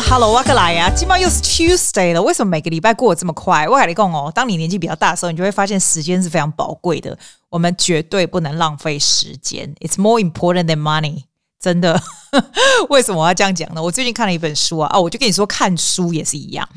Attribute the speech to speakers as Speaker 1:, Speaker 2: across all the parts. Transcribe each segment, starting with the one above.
Speaker 1: Hello，哇个来呀！今晚又是 Tuesday 了，为什么每个礼拜过得这么快？我跟你讲哦，当你年纪比较大的时候，你就会发现时间是非常宝贵的，我们绝对不能浪费时间。It's more important than money，真的。为什么我要这样讲呢？我最近看了一本书啊，哦，我就跟你说，看书也是一样。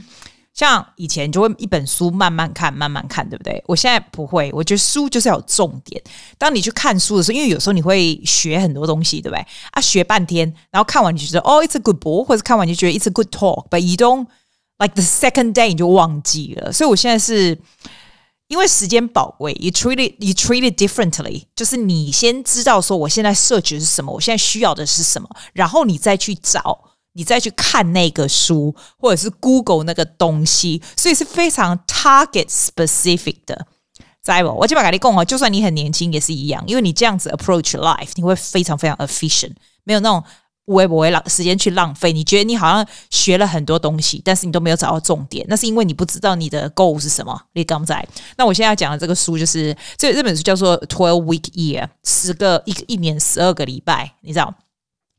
Speaker 1: 像以前就会一本书慢慢看，慢慢看，对不对？我现在不会，我觉得书就是要有重点。当你去看书的时候，因为有时候你会学很多东西，对不对？啊，学半天，然后看完你就觉得哦，it's a good book，或者看完你就觉得 it's a good talk，but you don't like the second day 你就忘记了。所以我现在是因为时间宝贵，you treat it you treat it differently，就是你先知道说我现在 search 是什么，我现在需要的是什么，然后你再去找。你再去看那个书，或者是 Google 那个东西，所以是非常 target specific 的，知道不？我基本跟你讲哦，就算你很年轻也是一样，因为你这样子 approach life，你会非常非常 efficient，没有那种无谓无谓浪时间去浪费。你觉得你好像学了很多东西，但是你都没有找到重点，那是因为你不知道你的 goal 是什么。你刚在，那我现在要讲的这个书就是这这本书叫做 Twelve Week Year，十个一一年十二个礼拜，你知道？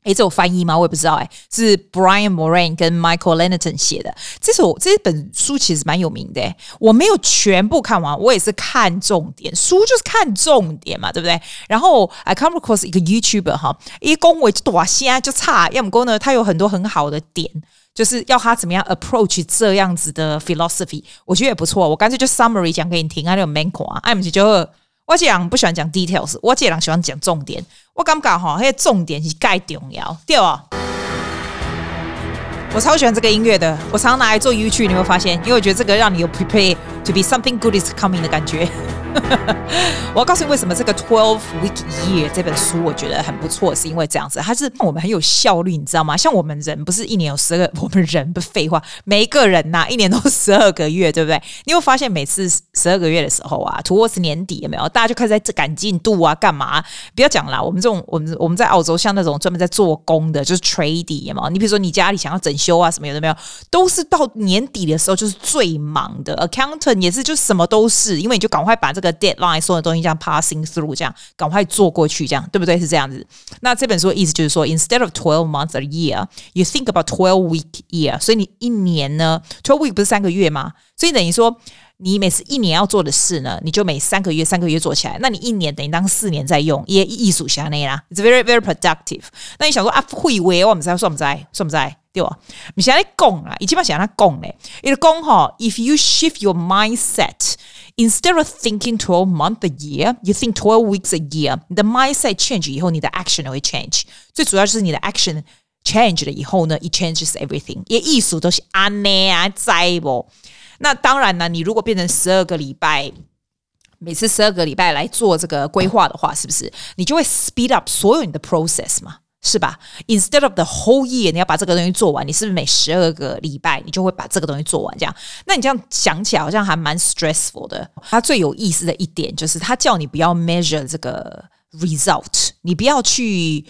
Speaker 1: 诶，这有翻译吗？我也不知道。诶，是 Brian Moran 跟 Michael Lennington 写的。这首这本书其实蛮有名的。我没有全部看完，我也是看重点。书就是看重点嘛，对不对？然后 I come across 一个 YouTuber 哈，一恭维就多现在就差，要么讲呢，他有很多很好的点，就是要他怎么样 approach 这样子的 philosophy，我觉得也不错。我干脆就 summary 讲给你听，还有 main 啊，哎，我们就。我这人不喜欢讲 details，我这人喜欢讲重点。我感觉哈，那个重点是介重要，对吧？我超喜欢这个音乐的，我常常拿来做 YouTube，你会发现，因为我觉得这个让你有 prepare to be something good is coming 的感觉。我要告诉你为什么这个 Twelve Week Year 这本书我觉得很不错，是因为这样子，它是让我们很有效率，你知道吗？像我们人不是一年有十二，我们人不废话，每一个人呐、一年都十二个月，对不对？你会发现每次十二个月的时候啊，towards 年底有没有？大家就开始在赶进度啊，干嘛？不要讲啦，我们这种我们我们在澳洲，像那种专门在做工的，就是 trade 有没有？你比如说你家里想要整修啊什么有的没有？都是到年底的时候就是最忙的，accountant 也是，就什么都是，因为你就赶快把这个 deadline 所有东西这样 passing through，这样赶快做过去，这样对不对？是这样子。那这本书的意思就是说，instead of twelve months a year，you think about twelve week year。所以你一年呢，twelve week 不是三个月吗？所以等于说，你每次一年要做的事呢，你就每三个月三个月做起来。那你一年等于当四年在用，也艺术下那啦，it's very very productive。那你想说啊，会为我们在算不在算不在？对吧？你现在讲啊，已经把想让他讲嘞。你讲哈，if you shift your mindset。Instead of thinking twelve months a year, you think twelve weeks a year. 你的 mindset change 以后，你的 action 会 change。最主要就是你的 action change 了以后呢，it changes everything。也艺术都是安内啊，在不？那当然呢，你如果变成十二个礼拜，每次十二个礼拜来做这个规划的话，是不是你就会 speed up 所有你的 process 嘛？是吧？Instead of the whole year，你要把这个东西做完，你是不是每十二个礼拜你就会把这个东西做完？这样，那你这样想起来好像还蛮 stressful 的。它最有意思的一点就是，它叫你不要 measure 这个 result，你不要去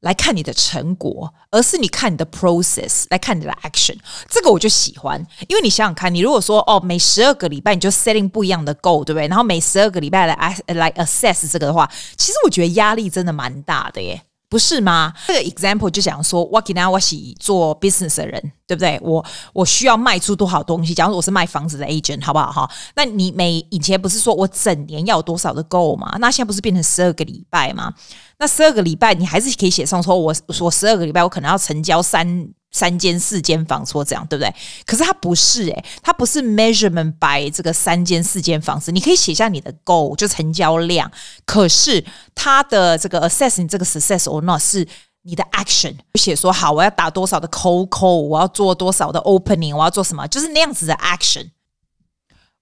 Speaker 1: 来看你的成果，而是你看你的 process，来看你的 action。这个我就喜欢，因为你想想看，你如果说哦，每十二个礼拜你就 setting 不一样的 goal，对不对？然后每十二个礼拜来来 assess 这个的话，其实我觉得压力真的蛮大的耶。不是吗？这个 example 就讲说，我给大家我是做 business 的人，对不对？我我需要卖出多少东西？假如我是卖房子的 agent，好不好？哈，那你每以前不是说我整年要有多少的 goal 吗？那现在不是变成十二个礼拜吗？那十二个礼拜你还是可以写上说，我我十二个礼拜我可能要成交三。三间四间房说这样对不对？可是它不是诶、它不是 measurement by 这个三间四间房子。你可以写下你的 goal 就成交量，可是它的这个 assess 你这个 success or not 是你的 action。写说好，我要打多少的 cold call，我要做多少的 opening，我要做什么，就是那样子的 action。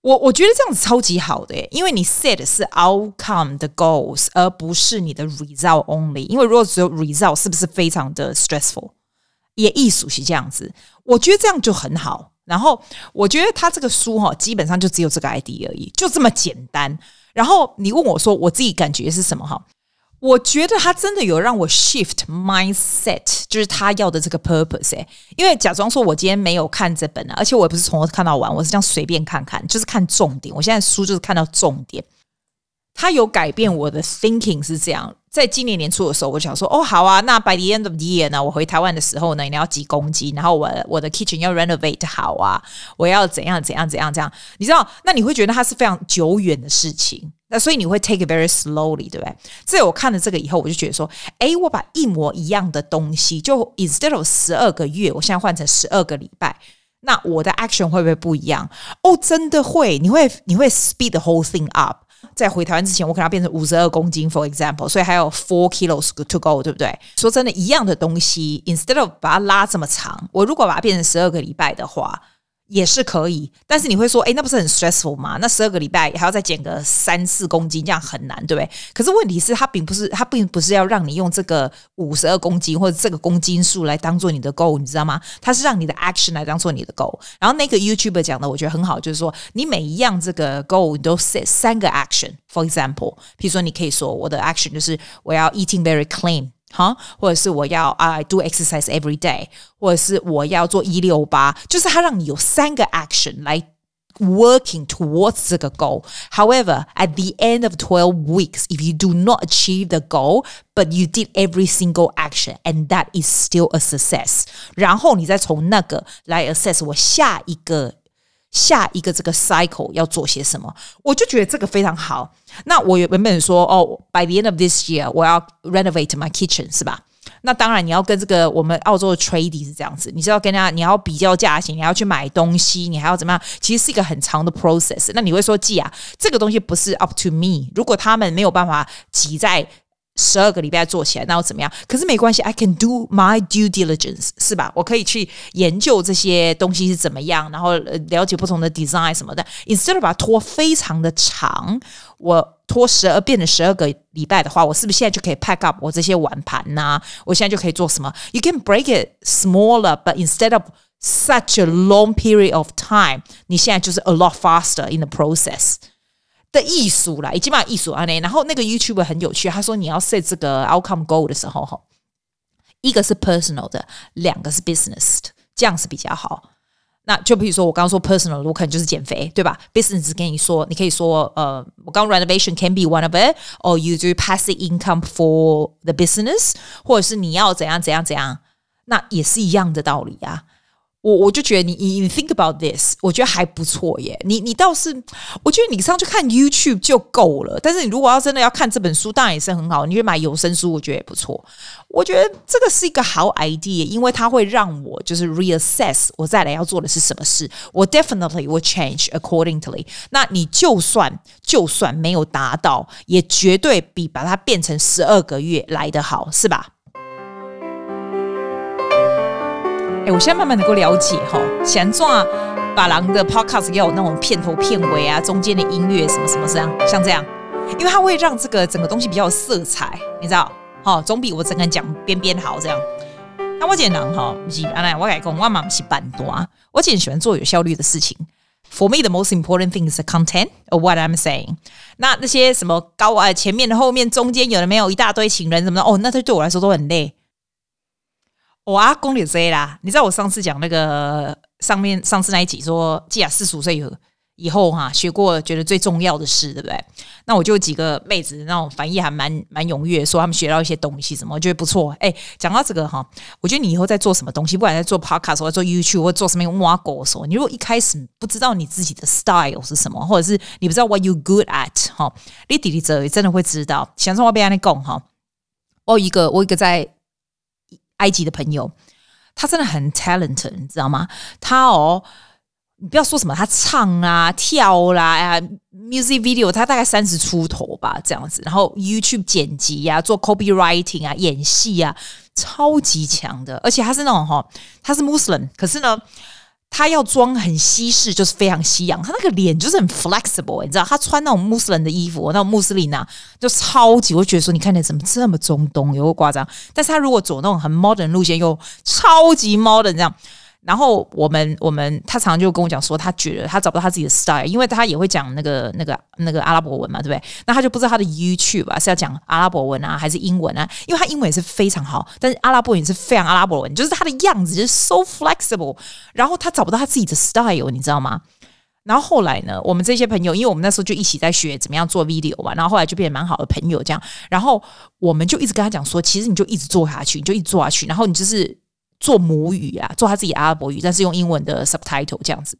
Speaker 1: 我我觉得这样子超级好的、因为你 set 是 outcome 的 goals，而不是你的 result only。因为如果只有 result，是不是非常的 stressful？也艺术是这样子，我觉得这样就很好。然后我觉得他这个书哈，基本上就只有这个 ID 而已，就这么简单。然后你问我说，我自己感觉是什么哈？我觉得他真的有让我 shift mindset，就是他要的这个 purpose。因为假装说我今天没有看这本啊，而且我也不是从头看到完，我是这样随便看看，就是看重点。我现在书就是看到重点。他有改变我的 thinking 是这样。在今年年初的时候，我想说，哦，好啊，那 by the end of the year 呢，我回台湾的时候呢，你要几公斤，然后我我的 kitchen 要 renovate 好啊，我要怎样怎样怎样这样，你知道？那你会觉得它是非常久远的事情，那所以你会 take very slowly，对不对？在我看了这个以后，我就觉得说，哎，我把一模一样的东西，就 instead of 十二个月，我现在换成十二个礼拜，那我的 action 会不会不一样？哦，真的会，你会你会 speed the whole thing up。在回台湾之前，我可能要变成五十二公斤，for example，所以还有 four kilos to go，对不对？说真的，一样的东西，instead of 把它拉这么长，我如果把它变成十二个礼拜的话。也是可以，但是你会说，哎，那不是很 stressful 吗？那十二个礼拜还要再减个三四公斤，这样很难，对不对？可是问题是，它并不是，它并不是要让你用这个五十二公斤或者这个公斤数来当做你的 goal，你知道吗？它是让你的 action 来当做你的 goal。然后那个 YouTuber 讲的，我觉得很好，就是说，你每一样这个 goal 都 set 三个 action。For example，譬如说，你可以说，我的 action 就是我要 eating very clean。哈，或者是我要啊、uh, do exercise every day，或者是我要做一六八，就是它让你有三个 action 来 working towards 这个 goal。However, at the end of twelve weeks, if you do not achieve the goal, but you did every single action, and that is still a success，然后你再从那个来 assess 我下一个。 下一个这个 cycle 要做些什么，我就觉得这个非常好。那我原本说哦，by the end of this year 我要 renovate my kitchen 是吧？那当然你要跟这个我们澳洲的 tradie 是这样子，你知道跟人家你要比较价钱，你要去买东西，你还要怎么样？其实是一个很长的 process。那你会说，季啊，这个东西不是 up to me。如果他们没有办法挤在。十二个礼拜做起来，那又怎么样？可是没关系，I can do my due diligence，是吧？我可以去研究这些东西是怎么样，然后了解不同的 design 什么的。Instead of 把它拖非常的长，我拖十二变成十二个礼拜的话，我是不是现在就可以 pack up 我这些碗盘呐、啊？我现在就可以做什么？You can break it smaller，but instead of such a long period of time，你现在就是 a lot faster in the process。 的艺术啦，已经把艺术啊那，然后那个 YouTube 很有趣，他说你要 set 这个 outcome goal 的时候，哈，一个是 personal 的，两个是 business 的，这样是比较好。那就比如说我刚刚说 personal，我可能就是减肥，对吧？business 跟你说，你可以说，呃，我刚 renovation can be one of it，or you do passive income for the business，或者是你要怎样怎样怎样，那也是一样的道理啊。我我就觉得你你你 think about this，我觉得还不错耶。你你倒是，我觉得你上去看 YouTube 就够了。但是你如果要真的要看这本书，当然也是很好。你去买有声书，我觉得也不错。我觉得这个是一个好 idea，因为它会让我就是 reassess 我再来要做的是什么事。我 definitely will change accordingly。那你就算就算没有达到，也绝对比把它变成十二个月来得好，是吧？欸、我现在慢慢能够了解哈，想做把郎的 podcast 要有那种片头片尾啊，中间的音乐什么什么这样，像这样，因为它会让这个整个东西比较有色彩，你知道？哈，总比我整个讲边边好这样。那我简单哈，不是，来我改讲，我妈妈是半多，我简喜欢做有效率的事情。For me, the most important thing is the content of what I'm saying。那那些什么高啊，前面的、后面、中间有的没有一大堆情人什么的，哦，那对对我来说都很累。我阿公也这啦，你知道我上次讲那个上面上次那一集说，既然四十五岁以后以后哈，学过觉得最重要的事，对不对？那我就几个妹子那种反应还蛮蛮踊跃，说他们学到一些东西什么，我觉得不错。哎，讲到这个哈，我觉得你以后在做什么东西，不管在做 podcast 或者做 YouTube 或者做什么挖狗的时候，你如果一开始不知道你自己的 style 是什么，或者是你不知道 what you good at 哈，你弟弟这真的会知道。想说我被你讲哈，我一个我一个在。埃及的朋友，他真的很 talented，你知道吗？他哦，你不要说什么，他唱啊、跳啦、啊，呀，music video，他大概三十出头吧，这样子。然后 YouTube 剪辑呀、啊，做 copywriting 啊，演戏啊，超级强的。而且他是那种哈，他是 Muslim，可是呢。他要装很西式，就是非常西洋。他那个脸就是很 flexible，你知道，他穿那种穆斯林的衣服，那种穆斯林啊，就超级，我觉得说，你看起来怎么这么中东，有个夸张。但是他如果走那种很 modern 路线，又超级 modern 这样。然后我们我们他常常就跟我讲说，他觉得他找不到他自己的 style，因为他也会讲那个那个那个阿拉伯文嘛，对不对？那他就不知道他的 YouTube 啊是要讲阿拉伯文啊还是英文啊？因为他英文也是非常好，但是阿拉伯文是非常阿拉伯文，就是他的样子就是 so flexible。然后他找不到他自己的 style，你知道吗？然后后来呢，我们这些朋友，因为我们那时候就一起在学怎么样做 video 嘛，然后后来就变得蛮好的朋友这样。然后我们就一直跟他讲说，其实你就一直做下去，你就一直做下去，然后你就是做母语啊，做他自己阿拉伯语，但是用英文的 subtitle 这样子。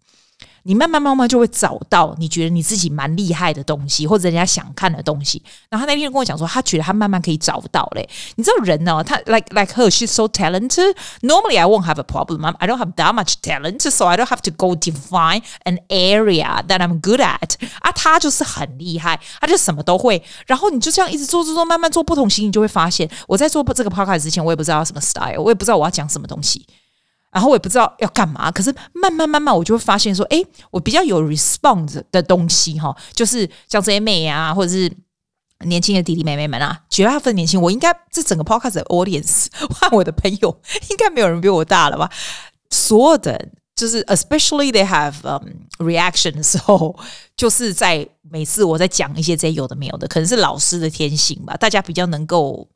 Speaker 1: 你慢慢慢慢就会找到你觉得你自己蛮厉害的东西，或者人家想看的东西。然后他那天跟我讲说，他觉得他慢慢可以找到嘞。你知道人呢、他 like like her, she's so talented. Normally, I won't have a problem. I don't have that much talent, so I don't have to go define an area that I'm good at. 啊，他就是很厉害，他就什么都会。然后你就这样一直做做做，慢慢做不同型，你就会发现，我在做这个 podcast 之前，我也不知道什么 style，我也不知道我要讲什么东西。然后我也不知道要干嘛，可是慢慢慢慢，我就会发现说，哎，我比较有 response 的东西哈，就是像这些妹啊，或者是年轻的弟弟妹妹们啊，绝大部分年轻，我应该这整个 podcast 的 audience 换我的朋友，应该没有人比我大了吧？所有的就是 especially they have um reaction 的时候，就是在每次我在讲一些这些有的没有的，可能是老师的天性吧，大家比较能够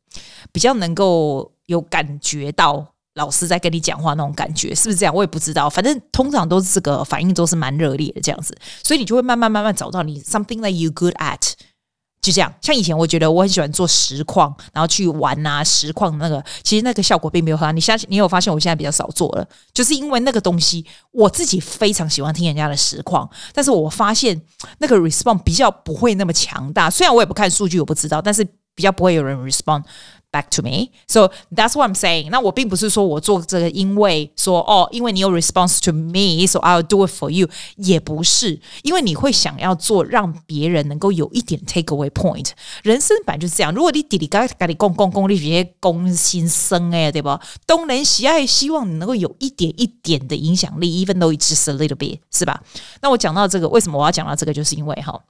Speaker 1: 比较能够有感觉到。老师在跟你讲话那种感觉是不是这样？我也不知道，反正通常都是这个反应都是蛮热烈的这样子，所以你就会慢慢慢慢找到你 something that you good at，就这样。像以前我觉得我很喜欢做实况，然后去玩啊实况那个，其实那个效果并没有很好。你相信你有发现我现在比较少做了，就是因为那个东西我自己非常喜欢听人家的实况，但是我发现那个 response 比较不会那么强大。虽然我也不看数据，我不知道，但是比较不会有人 respond。Back to me, so that's what I'm saying. 那我并不是说我做这个，因为说哦，因为你有 response to me, so I'll do it for you。也不是，因为你会想要做，让别人能够有一点 take away point。人生本来就是这样。如果你滴滴嘎嘎你公公公，你直接公心生哎，对吧？东人喜爱，希望你能够有一点一点的影响力，even though it's just a little bit，是吧？那我讲到这个，为什么我要讲到这个？就是因为哈。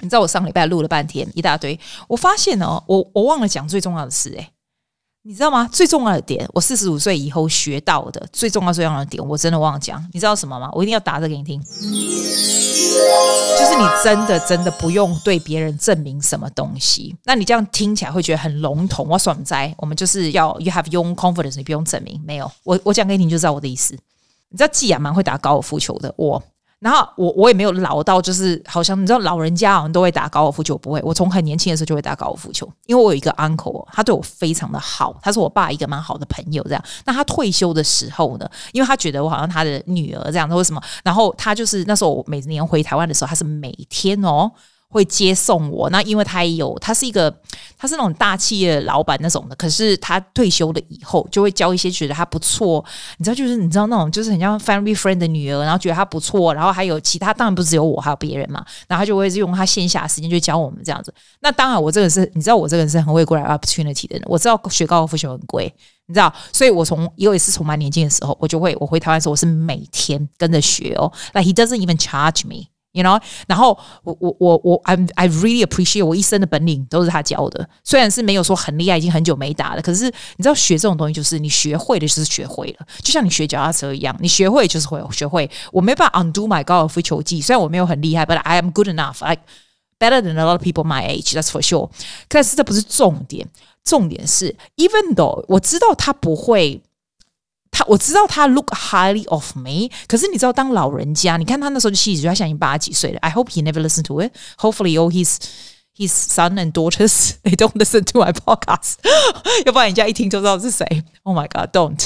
Speaker 1: 你知道我上礼拜录了半天一大堆，我发现哦，我我忘了讲最重要的事诶，你知道吗？最重要的点，我四十五岁以后学到的最重要最重要的点，我真的忘了讲。你知道什么吗？我一定要打这给你听，就是你真的真的不用对别人证明什么东西。那你这样听起来会觉得很笼统。我爽哉，我们就是要 you have your confidence，你不用证明。没有，我我讲给你听就知道我的意思。你知道季亚蛮会打高尔夫球的，我。然后我我也没有老到，就是好像你知道老人家好像都会打高尔夫球，不会。我从很年轻的时候就会打高尔夫球，因为我有一个 uncle，他对我非常的好，他是我爸一个蛮好的朋友。这样，那他退休的时候呢，因为他觉得我好像他的女儿这样，他为什么？然后他就是那时候我每年回台湾的时候，他是每天哦。会接送我，那因为他也有，他是一个，他是那种大企业老板那种的。可是他退休了以后，就会教一些觉得他不错，你知道，就是你知道那种，就是很像 family friend 的女儿，然后觉得他不错，然后还有其他，当然不只有我，还有别人嘛。然后他就会用他线下时间就教我们这样子。那当然，我这个是，你知道，我这个人是很会过来 opportunity 的人。我知道学高尔夫球很贵，你知道，所以我从有一次从蛮年轻的时候，我就会我回台湾的时候，我是每天跟着学哦。Like he doesn't even charge me。You know，然后我我我我 I'm I really appreciate 我一生的本领都是他教的，虽然是没有说很厉害，已经很久没打了，可是你知道学这种东西就是你学会的就是学会了，就像你学脚踏车一样，你学会就是会学会。我没办法 undo my 高尔夫球技，虽然我没有很厉害，but I am good enough, I better than a lot of people my age, that's for sure。但是这不是重点，重点是 even though 我知道他不会。他我知道他 look highly of me，可是你知道当老人家，你看他那时候就七十岁，他现在已经八十几岁了。I hope he never listen to it. Hopefully, all his his son and daughters they don't listen to my podcast，要不然人家一听就知道是谁。Oh my god, don't！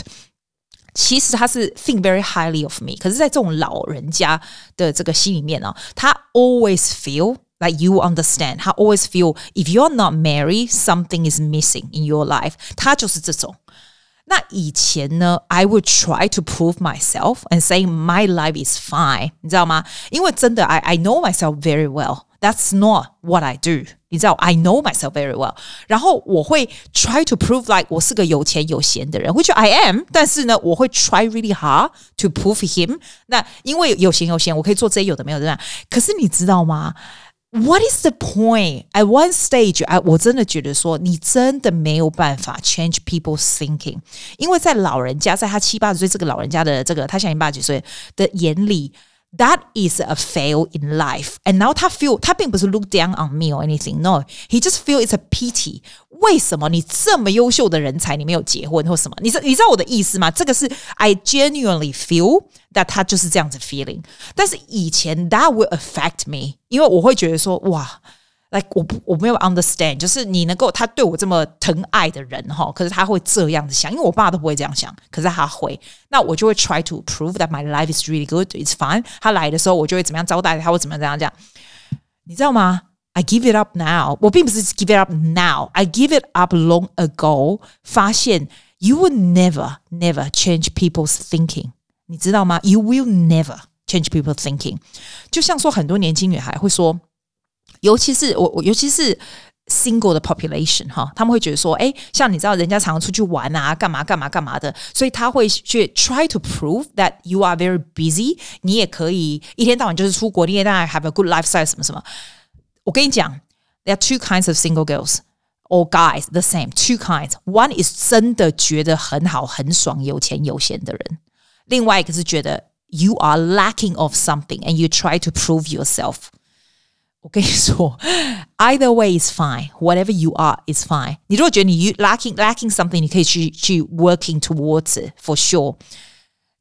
Speaker 1: 其实他是 think very highly of me，可是，在这种老人家的这个心里面呢，他 always feel like you understand，他 always feel if you're not married, something is missing in your life。他就是这种。 那以前呢，I would try to prove myself and say my life is fine，你知道吗？因为真的，I I know myself very well. That's not what I do，你知道，I know myself very well。然后我会 try to prove like 我是个有钱有闲的人，which I am。但是呢，我会 try really hard to prove him。那因为有钱有闲，我可以做这些有的没有的。可是你知道吗 ？What is the point? At one stage, I 我真的觉得说，你真的没有办法 change people's thinking，因为在老人家，在他七八十岁这个老人家的这个，他像你八十几岁的眼里，That is a fail in life. And now 他 feel 他并不是 look down on me or anything. No, he just feel it's a pity. 为什么你这么优秀的人才，你没有结婚或什么？你知你知道我的意思吗？这个是 I genuinely feel that 他就是这样子 feeling。但是以前 that will affect me，因为我会觉得说哇。 like 我不我没有 understand，就是你能够他对我这么疼爱的人哈，可是他会这样子想，因为我爸都不会这样想，可是他会，那我就会 try to prove that my life is really good, it's fine。他来的时候，我就会怎么样招待他，或怎么样怎样这样，你知道吗？I give it up now，我并不是 give it up now，I give it up long ago。发现 you will never never change people's thinking，你知道吗？You will never change people's thinking。就像说很多年轻女孩会说。 尤其是我我尤其是 single 的 population 哈，他们会觉得说，哎，像你知道，人家常常出去玩啊，干嘛干嘛干嘛的，所以他会去 try to prove that you are very busy，你也可以一天到晚就是出国，你也当然 have a good lifestyle 什么什么。我跟你讲，there are two kinds of single girls or guys the same two kinds。One is 真的觉得很好很爽有钱有闲的人，另外一个是觉得 you are lacking of something and you try to prove yourself。 我跟你说，either way is fine. Whatever you are is fine. 你如果觉得你 lacking lacking something，你可以去去 working towards it for sure.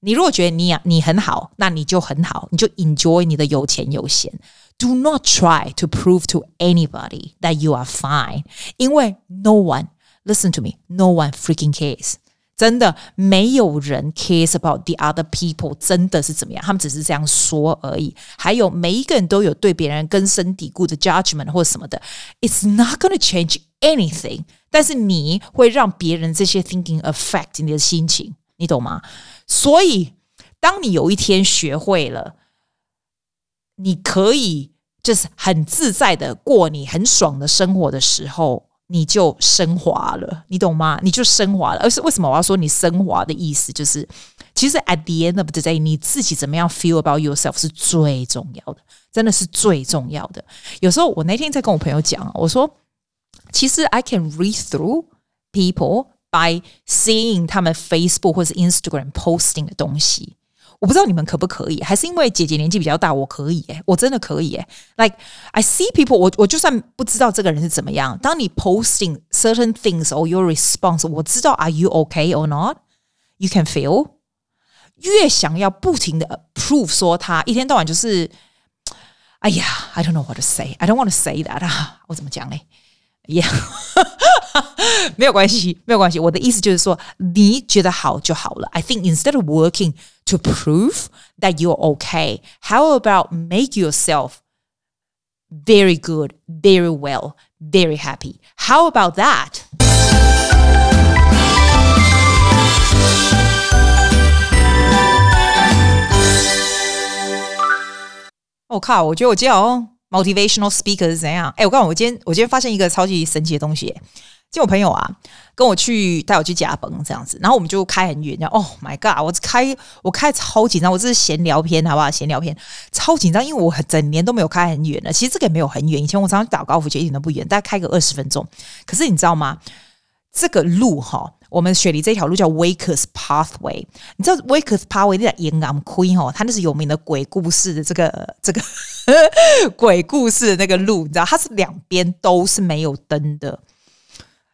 Speaker 1: 你如果觉得你你很好，那你就很好，你就 enjoy 你的有钱有闲。Do not try to prove to anybody that you are fine. 因为 no one, listen to me, no one freaking cares. 真的没有人 care about the other people，真的是怎么样？他们只是这样说而已。还有每一个人都有对别人根深蒂固的 judgment 或者什么的，It's not gonna change anything。但是你会让别人这些 thinking affect 你的心情，你懂吗？所以当你有一天学会了，你可以就是很自在的过你很爽的生活的时候。你就升华了，你懂吗？你就升华了。而是为什么我要说你升华的意思，就是其实 at the end of the day，你自己怎么样 feel about yourself 是最重要的，真的是最重要的。有时候我那天在跟我朋友讲，我说其实 I can read through people by seeing 他们 Facebook 或是 Instagram posting 的东西。我不知道你们可不可以，还是因为姐姐年纪比较大，我可以诶，我真的可以诶。Like I see people，我我就算不知道这个人是怎么样，当你 posting certain things or your response，我知道 Are you okay or not？You can feel。越想要不停的 prove 说他一天到晚就是，哎呀，I don't know what to say，I don't want to say that 啊，我怎么讲嘞？Yeah，没有关系，没有关系。我的意思就是说，你觉得好就好了。I think instead of working to prove that you're okay, how about make yourself very good, very well, very happy? How about that? 我靠，我觉得我今天哦。 Motivational speaker 是怎样？哎，我告诉你，我今天我今天发现一个超级神奇的东西。就我朋友啊，跟我去带我去甲崩这样子，然后我们就开很远。然后 Oh my God，我开我开超紧张，我这是闲聊篇，好不好？闲聊篇超紧张，因为我整年都没有开很远了。其实这个也没有很远，以前我常常打高尔夫球一点都不远，大概开个二十分钟。可是你知道吗？这个路哈。我们雪梨这条路叫 Wakers Pathway，你知道 Wakers Pathway 那叫银行区哈，它那是有名的鬼故事的这个 这个鬼故事的那个路，你知道它是两边都是没有灯的，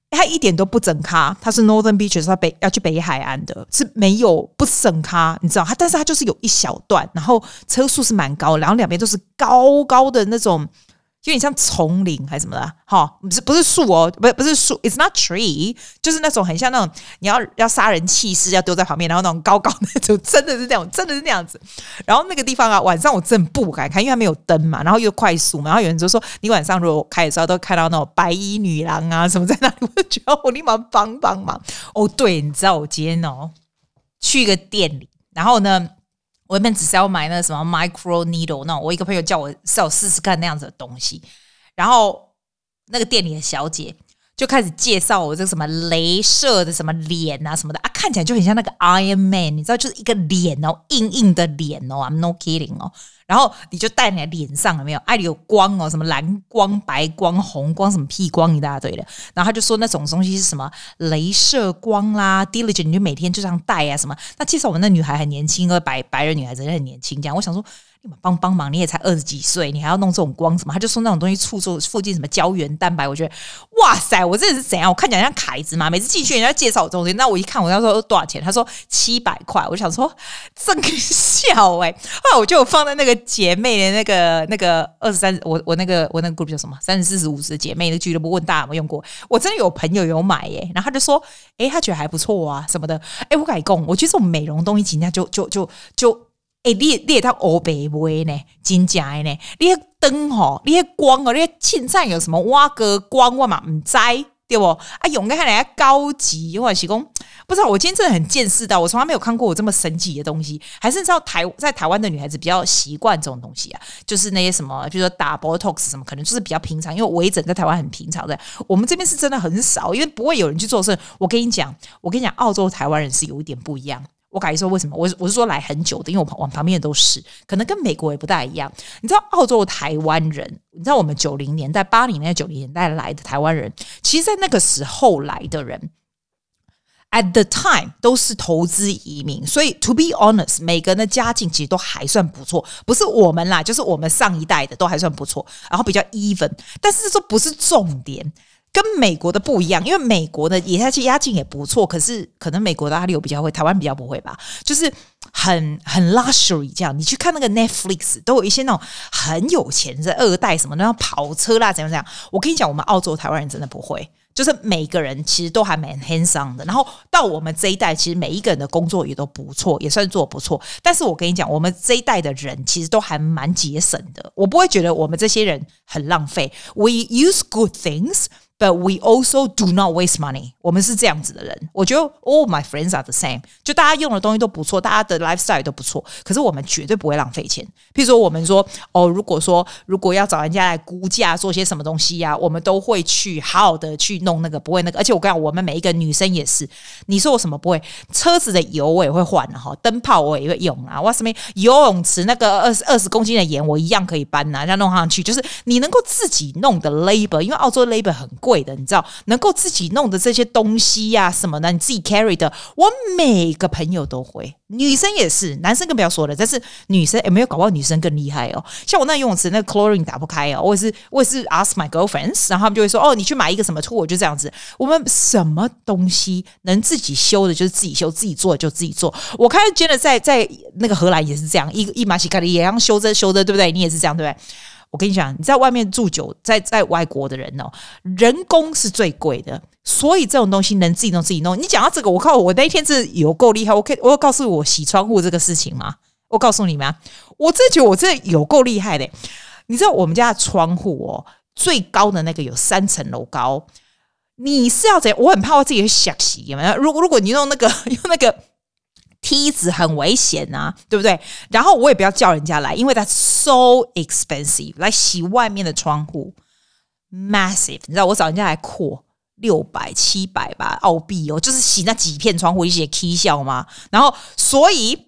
Speaker 1: 它一点都不整咖，它是 Northern Beaches，它北要去北海岸的，是没有不整咖，你知道它，但是它就是有一小段，然后车速是蛮高，然后两边都是高高的那种。有点像丛林还是什么的，哈，不是不是树哦，不是不是树，It's not tree，就是那种很像那种你要要杀人弃尸要丢在旁边，然后那种高高的那种，真的是那种，真的是那样子。然后那个地方啊，晚上我真不敢看，因为它没有灯嘛，然后又快速嘛，然后有人就说你晚上如果开的时候都看到那种白衣女郎啊什么在那里，我就觉得我立马帮帮忙。哦，对，你知道我今天哦去一个店里，然后呢。我原本只是要买那什么 micro needle 那种，我一个朋友叫我是要试试看那样子的东西，然后那个店里的小姐就开始介绍我这个什么镭射的什么脸啊什么的啊，看起来就很像那个 Iron Man，你知道，就是一个脸哦，硬硬的脸哦，I'm no kidding 哦。然后你就戴你的脸上了没有？爱里有光哦，什么蓝光、白光、红光，什么屁光一大堆的。然后他就说那种东西是什么镭射光啦，Diligent，你就每天就这样戴啊什么。那其实我们那女孩很年轻，因为白白人女孩子很年轻这样。我想说，你们帮帮忙，你也才二十几岁，你还要弄这种光什么？他就说那种东西促做附近什么胶原蛋白，我觉得哇塞，我这是怎样？我看起来像凯子嘛？每次进去人家介绍我这种东西，那我一看，我要说多少钱？他说七百块，我想说这个笑哎、欸，后来我就放在那个姐妹的那个那个二十三，我我那个我那个 group 叫什么？三十四十五十的姐妹的俱乐部，问大家有没有用过？我真的有朋友有买耶、然后他就说，哎、他觉得还不错啊什么的。哎、欸，我改工，我觉得这种美容东西，人家就就就。就哎、欸，你你他欧白买呢，真正的呢？你灯吼，你光哦，你衬衫有什么挖个光我嘛唔知对不？啊，用个看来高级，或者是讲不知道。我今天真的很见识到，我从来没有看过我这么神奇的东西。还是知道台在台湾的女孩子比较习惯这种东西啊，就是那些什么，比如说打 Botox 什么，可能就是比较平常。因为微整在台湾很平常的，我们这边是真的很少，因为不会有人去做事。我跟你讲，我跟你讲，澳洲台湾人是有一点不一样。我敢说为什么？我我是说来很久的，因为我旁我旁边都是，可能跟美国也不大一样。你知道澳洲台湾人，你知道我们九零年代、八零年代、九零年代来的台湾人，其实，在那个时候来的人，at the time 都是投资移民，所以 to be honest，每个人的家境其实都还算不错，不是我们啦，就是我们上一代的都还算不错，然后比较 even，但是这不是重点。跟美国的不一样，因为美国的也下去押金也不错，可是可能美国的阿里有比较会，台湾比较不会吧，就是很很 luxury 这样。你去看那个 Netflix，都有一些那种很有钱的二代什么那种跑车啦，怎样怎样。我跟你讲，我们澳洲台湾人真的不会，就是每个人其实都还蛮 handsome 的。然后到我们这一代，其实每一个人的工作也都不错，也算做不错。但是我跟你讲，我们这一代的人其实都还蛮节省的。我不会觉得我们这些人很浪费。We use good things。But we also do not waste money。我们是这样子的人。我觉得 all my friends are the same。就大家用的东西都不错，大家的 lifestyle 都不错。可是我们绝对不会浪费钱。譬如说，我们说哦，如果说如果要找人家来估价做些什么东西呀、我们都会去好好的去弄那个，不会那个。而且我跟你讲，我们每一个女生也是。你说我什么不会？车子的油我也会换哈，灯泡我也会用啊。哇什么游泳池那个二十二十公斤的盐我一样可以搬呐、啊，这样弄上去。就是你能够自己弄的 labor，因为澳洲 labor 很贵。贵的，你知道能够自己弄的这些东西呀、什么的，你自己 carry 的，我每个朋友都会，女生也是，男生更不要说了。但是女生也没有搞不好女生更厉害哦。像我那游泳池那个 chlorine 打不开哦，我也是我也是 ask my girlfriends，然后他们就会说哦，你去买一个什么 tool，就这样子。我们什么东西能自己修的，就是自己修，自己做就自己做。我看见了在在那个荷兰也是这样，一一马西卡里也让修着修着，对不对？你也是这样，对不对？我跟你讲，你在外面住久，在在外国的人哦，人工是最贵的，所以这种东西能自己弄自己弄。你讲到这个，我靠，我那一天是有够厉害。我可以，我告诉我洗窗户这个事情吗？我告诉你们，我真觉得我这有够厉害的。你知道我们家的窗户哦，最高的那个有三层楼高。你是要怎样？我很怕我自己会想洗，有没有？如果如果你用那个 用那个。梯子很危险啊，对不对？然后我也不要叫人家来，因为它 so expensive 来洗外面的窗户，massive。你知道我找人家来扩六百七百吧澳币哦，就是洗那几片窗户一些 key 笑吗？然后所以。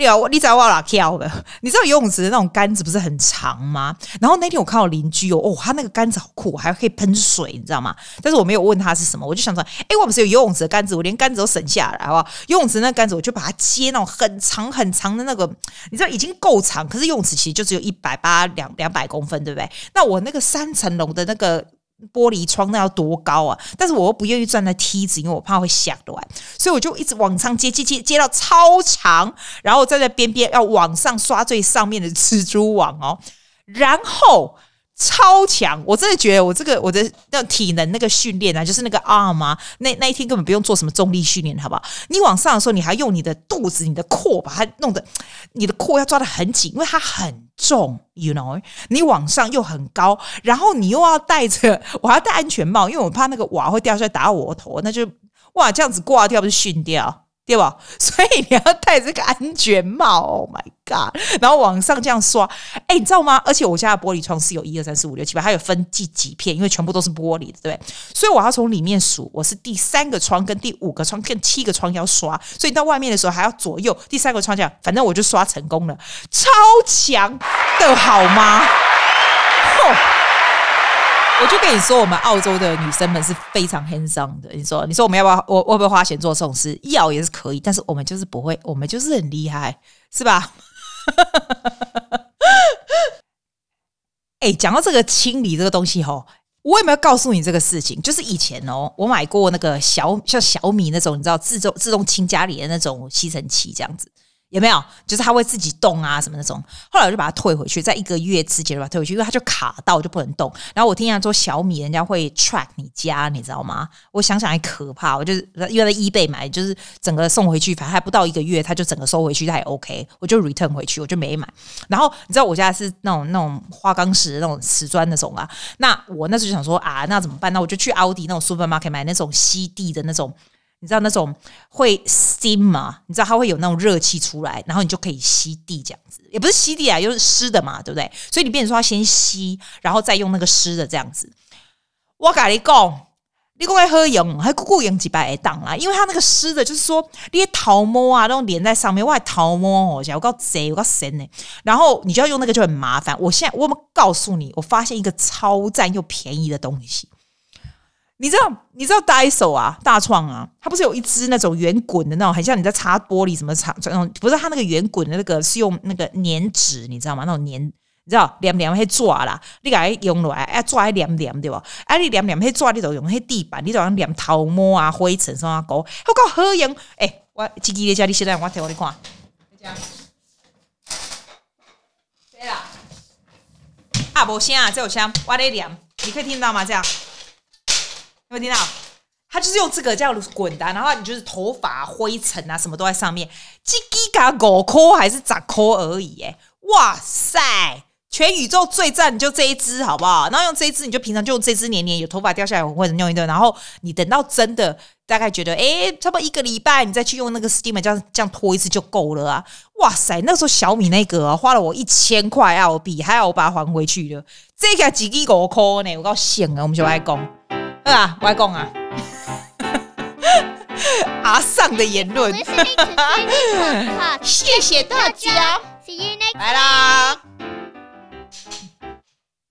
Speaker 1: 你知道我哪跳的？你知道游泳池的那种杆子不是很长吗？然后那天我看到邻居哦，哦，他那个杆子好酷，还可以喷水，你知道吗？但是我没有问他是什么，我就想说，哎，我不是有游泳池的杆子，我连杆子都省下来，好不好？游泳池那杆子，我就把它接那种很长很长的那个，你知道已经够长，可是游泳池其实就只有一百八两两百公分，对不对？那我那个三层楼的那个。玻璃窗那要多高啊？但是我又不愿意站在梯子，因为我怕会响断，所以我就一直往上接接接接到超长，然后站在边边要往上刷最上面的蜘蛛网哦，然后。超强！我真的觉得我这个我的那体能那个训练啊，就是那个 arm 啊，那那一天根本不用做什么重力训练，好不好？你往上的时候，你还用你的肚子、你的 core 把它弄得，你的 core 要抓得很紧，因为它很重，you know？你往上又很高，然后你又要戴着，我还要戴安全帽，因为我怕那个瓦会掉下来打我头，那就哇，这样子挂掉不是训掉。对吧？所以你要戴这个安全帽。Oh my god！然后往上这样刷，哎，你知道吗？而且我家的玻璃窗是有一二三四五六七八，它有分几几片，因为全部都是玻璃的，对不对？所以我要从里面数，我是第三个窗跟第五个窗跟七个窗要刷，所以到外面的时候还要左右第三个窗这样，反正我就刷成功了，超强的好吗？哼。我就跟你说，我们澳洲的女生们是非常 handsome 的。你说，你说我们要不要？我会不会花钱做这种事？要也是可以，但是我们就是不会，我们就是很厉害，是吧？哎，讲到这个清理这个东西吼，我有没有告诉你这个事情？就是以前哦，我买过那个小像小米那种，你知道自动自动清家里的那种吸尘器这样子。有没有？就是它会自己动啊，什么那种。后来我就把它退回去，在一个月之前把它退回去，因为它就卡到就不能动。然后我听人家说小米人家会 track 你家，你知道吗？我想想还可怕。我就是因为在 eBay 买，就是整个送回去，反正还不到一个月，它就整个收回去，他也 OK。我就 return 回去，我就没买。然后你知道我家是那种那种花岗石那种瓷砖那种啊。那我那时候就想说啊，那怎么办？那我就去奥迪那种 supermarket 买那种吸地的那种。你知道那种会 steam 吗？你知道它会有那种热气出来，然后你就可以吸地这样子，也不是吸地啊，就是湿的嘛，对不对？所以你变成说，它先吸，然后再用那个湿的这样子。我跟你讲，你讲还好用，还够够用几百档啦，因为它那个湿的，就是说那些桃毛啊，那种连在上面，我还头毛哦，我告贼，我告神呢。然后你就要用那个就很麻烦。我现在我们告诉你，我发现一个超赞又便宜的东西。你知道你知道 Daiso 啊，大创啊，它不是有一支那种圆滚的那种，很像你在擦玻璃什么擦那种，不是它那个圆滚的那个是用那个粘纸，你知道吗？那种粘，你知道黏黏会抓啦，你给它用落来，哎，抓还黏黏对吧？哎，你黏黏会抓，你就用那地板，你就用黏头毛啊、灰尘什么搞，好搞好用。哎、我自己在家里现在我睇我你看，对啦，啊，无声啊，这有声，我在黏，你可以听到吗？这样。有没有听到？他就是用这个叫滚的，然后你就是头发灰尘啊，什么都在上面。叽叽嘎五颗还是十颗而已？哎，哇塞！全宇宙最赞就这一支，好不好？然后用这一支，你就平常就用这支黏黏，有头发掉下来或者用一顿。然后你等到真的大概觉得，哎，差不多一个礼拜，你再去用那个 steamer，这样这样拖一次就够了啊！哇塞，那时候小米那个、花了我一千块澳币，还好我把它还回去了。这个叽叽五颗呢，我告诉你啊，我们就来讲。啊，外公啊，阿尚的言论，谢谢大家，来啦。